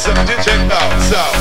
something to check out. So.